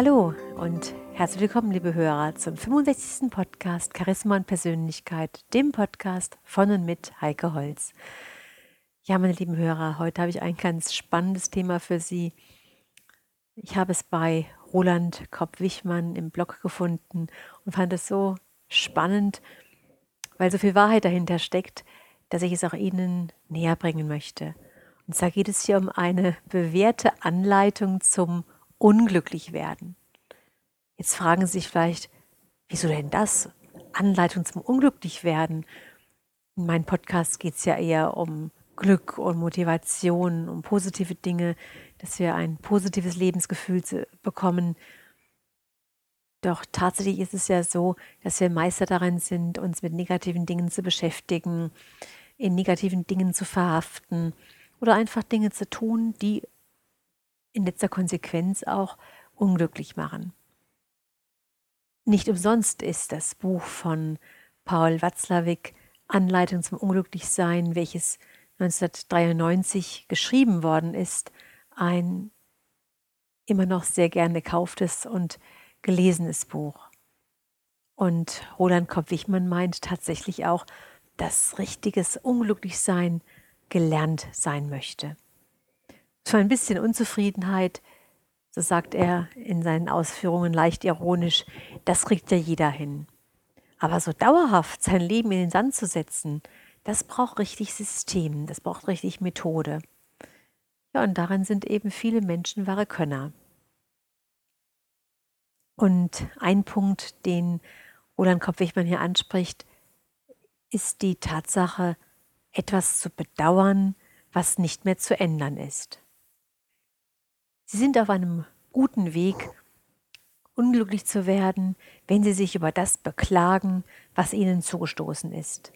Hallo und herzlich willkommen, liebe Hörer, zum 65. Podcast Charisma und Persönlichkeit, dem Podcast von und mit Heike Holz. Ja, meine lieben Hörer, heute habe ich ein ganz spannendes Thema für Sie. Ich habe es bei Roland Kopp-Wichmann im Blog gefunden und fand es so spannend, weil so viel Wahrheit dahinter steckt, dass ich es auch Ihnen näher bringen möchte. Und zwar geht es hier um eine bewährte Anleitung zum Unglücklichwerden. Jetzt fragen Sie sich vielleicht, wieso denn das? Anleitung zum Unglücklichwerden. In meinem Podcast geht es ja eher um Glück und Motivation, um positive Dinge, dass wir ein positives Lebensgefühl bekommen. Doch tatsächlich ist es ja so, dass wir Meister darin sind, uns mit negativen Dingen zu beschäftigen, in negativen Dingen zu verhaften oder einfach Dinge zu tun, die in letzter Konsequenz auch unglücklich machen. Nicht umsonst ist das Buch von Paul Watzlawick Anleitung zum Unglücklichsein, welches 1993 geschrieben worden ist, ein immer noch sehr gern gekauftes und gelesenes Buch. Und Roland Kopp-Wichmann meint tatsächlich auch, dass richtiges Unglücklichsein gelernt sein möchte. So ein bisschen Unzufriedenheit, so sagt er in seinen Ausführungen leicht ironisch, das kriegt ja jeder hin. Aber so dauerhaft sein Leben in den Sand zu setzen, das braucht richtig System, das braucht richtig Methode. Ja, und darin sind eben viele Menschen wahre Könner. Und ein Punkt, den Roland Kopp-Wichmann hier anspricht, ist die Tatsache, etwas zu bedauern, was nicht mehr zu ändern ist. Sie sind auf einem guten Weg, unglücklich zu werden, wenn Sie sich über das beklagen, was Ihnen zugestoßen ist.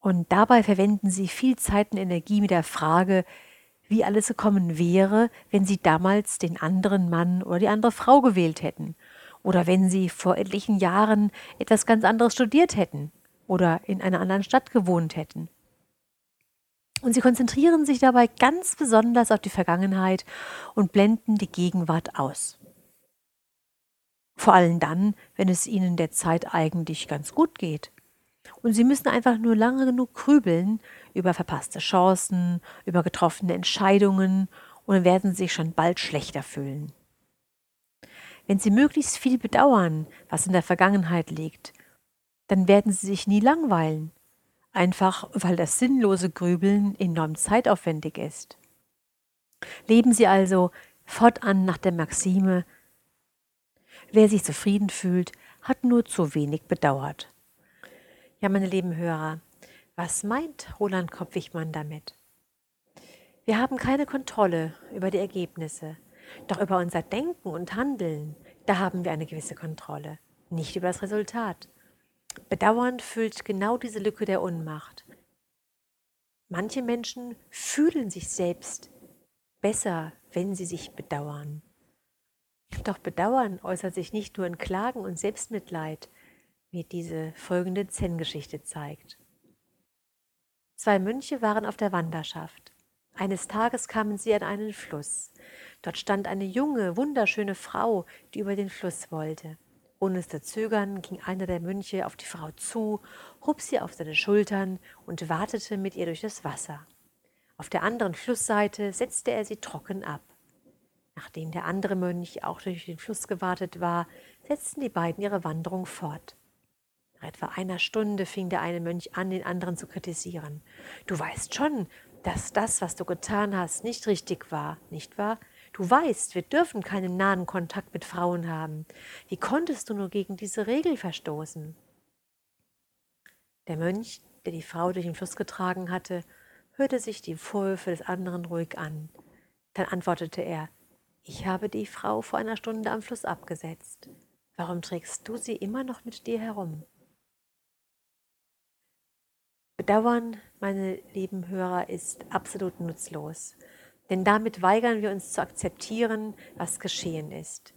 Und dabei verwenden Sie viel Zeit und Energie mit der Frage, wie alles gekommen wäre, wenn Sie damals den anderen Mann oder die andere Frau gewählt hätten. Oder wenn Sie vor etlichen Jahren etwas ganz anderes studiert hätten oder in einer anderen Stadt gewohnt hätten. Und sie konzentrieren sich dabei ganz besonders auf die Vergangenheit und blenden die Gegenwart aus. Vor allem dann, wenn es ihnen derzeit eigentlich ganz gut geht. Und sie müssen einfach nur lange genug grübeln über verpasste Chancen, über getroffene Entscheidungen und werden sich schon bald schlechter fühlen. Wenn sie möglichst viel bedauern, was in der Vergangenheit liegt, dann werden sie sich nie langweilen einfach weil das sinnlose Grübeln enorm zeitaufwendig ist. Leben Sie also fortan nach der Maxime, wer sich zufrieden fühlt, hat nur zu wenig bedauert. Ja, meine lieben Hörer, was meint Roland Kopp-Wichmann damit? Wir haben keine Kontrolle über die Ergebnisse, doch über unser Denken und Handeln, da haben wir eine gewisse Kontrolle, nicht über das Resultat. Bedauern füllt genau diese Lücke der Unmacht. Manche Menschen fühlen sich selbst besser, wenn sie sich bedauern. Doch Bedauern äußert sich nicht nur in Klagen und Selbstmitleid, wie diese folgende Zen-Geschichte zeigt. Zwei Mönche waren auf der Wanderschaft. Eines Tages kamen sie an einen Fluss. Dort stand eine junge, wunderschöne Frau, die über den Fluss wollte. Ohne zu zögern ging einer der Mönche auf die Frau zu, hob sie auf seine Schultern und wartete mit ihr durch das Wasser. Auf der anderen Flussseite setzte er sie trocken ab. Nachdem der andere Mönch auch durch den Fluss gewartet war, setzten die beiden ihre Wanderung fort. Nach etwa einer Stunde fing der eine Mönch an, den anderen zu kritisieren. Du weißt schon, dass das, was du getan hast, nicht richtig war, nicht wahr? Du weißt, wir dürfen keinen nahen Kontakt mit Frauen haben. Wie konntest du nur gegen diese Regel verstoßen? Der Mönch, der die Frau durch den Fluss getragen hatte, hörte sich die Vorwürfe des anderen ruhig an. Dann antwortete er, ich habe die Frau vor einer Stunde am Fluss abgesetzt. Warum trägst du sie immer noch mit dir herum? Bedauern, meine lieben Hörer, ist absolut nutzlos denn damit weigern wir uns zu akzeptieren, was geschehen ist.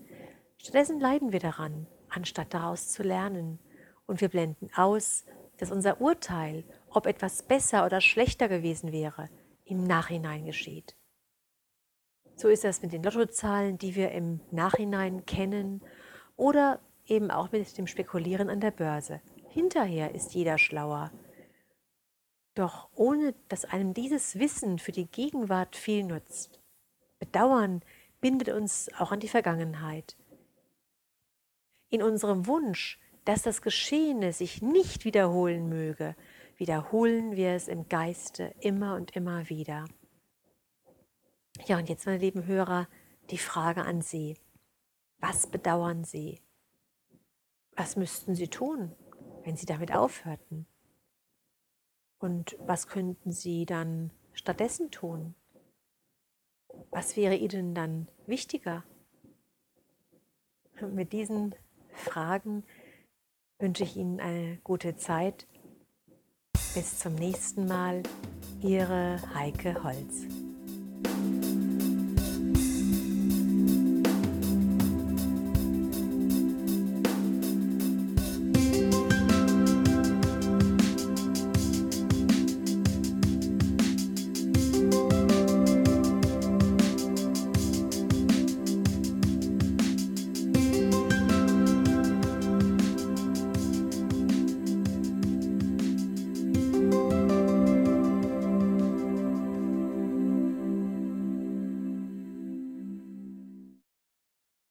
Stattdessen leiden wir daran, anstatt daraus zu lernen. Und wir blenden aus, dass unser Urteil, ob etwas besser oder schlechter gewesen wäre, im Nachhinein geschieht. So ist das mit den Lottozahlen, die wir im Nachhinein kennen oder eben auch mit dem Spekulieren an der Börse. Hinterher ist jeder schlauer. Doch ohne dass einem dieses Wissen für die Gegenwart viel nutzt. Bedauern bindet uns auch an die Vergangenheit. In unserem Wunsch, dass das Geschehene sich nicht wiederholen möge, wiederholen wir es im Geiste immer und immer wieder. Ja, und jetzt, meine lieben Hörer, die Frage an Sie. Was bedauern Sie? Was müssten Sie tun, wenn Sie damit aufhörten? Und was könnten Sie dann stattdessen tun? Was wäre Ihnen dann wichtiger? Und mit diesen Fragen wünsche ich Ihnen eine gute Zeit. Bis zum nächsten Mal, Ihre Heike Holz.